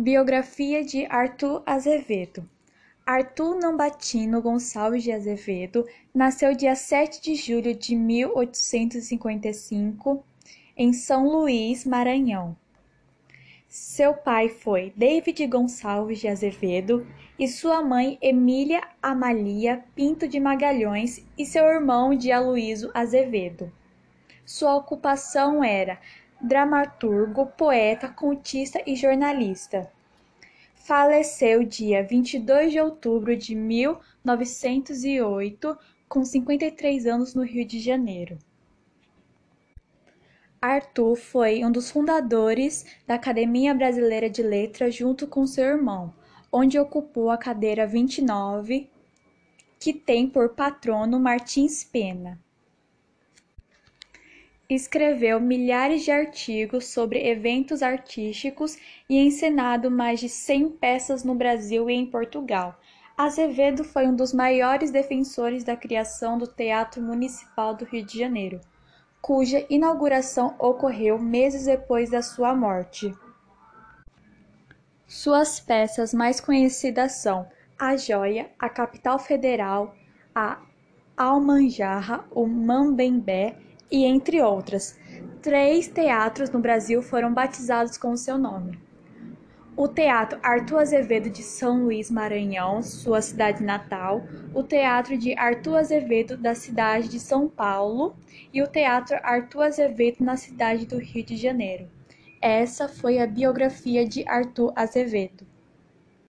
Biografia de Arthur Azevedo Arthur Nambatino Gonçalves de Azevedo nasceu dia 7 de julho de 1855 em São Luís, Maranhão. Seu pai foi David Gonçalves de Azevedo e sua mãe Emília Amalia Pinto de Magalhães e seu irmão de Aloísio Azevedo. Sua ocupação era dramaturgo, poeta, contista e jornalista. Faleceu dia 22 de outubro de 1908, com 53 anos, no Rio de Janeiro. Arthur foi um dos fundadores da Academia Brasileira de Letras junto com seu irmão, onde ocupou a cadeira 29, que tem por patrono Martins Pena. Escreveu milhares de artigos sobre eventos artísticos e encenado mais de cem peças no Brasil e em Portugal. Azevedo foi um dos maiores defensores da criação do Teatro Municipal do Rio de Janeiro, cuja inauguração ocorreu meses depois da sua morte. Suas peças mais conhecidas são A Joia, A Capital Federal, A Almanjarra, O Mambembé e entre outras. Três teatros no Brasil foram batizados com seu nome. O Teatro Arthur Azevedo de São Luís Maranhão, sua cidade natal, o Teatro de Arthur Azevedo da cidade de São Paulo e o Teatro Arthur Azevedo na cidade do Rio de Janeiro. Essa foi a biografia de Arthur Azevedo.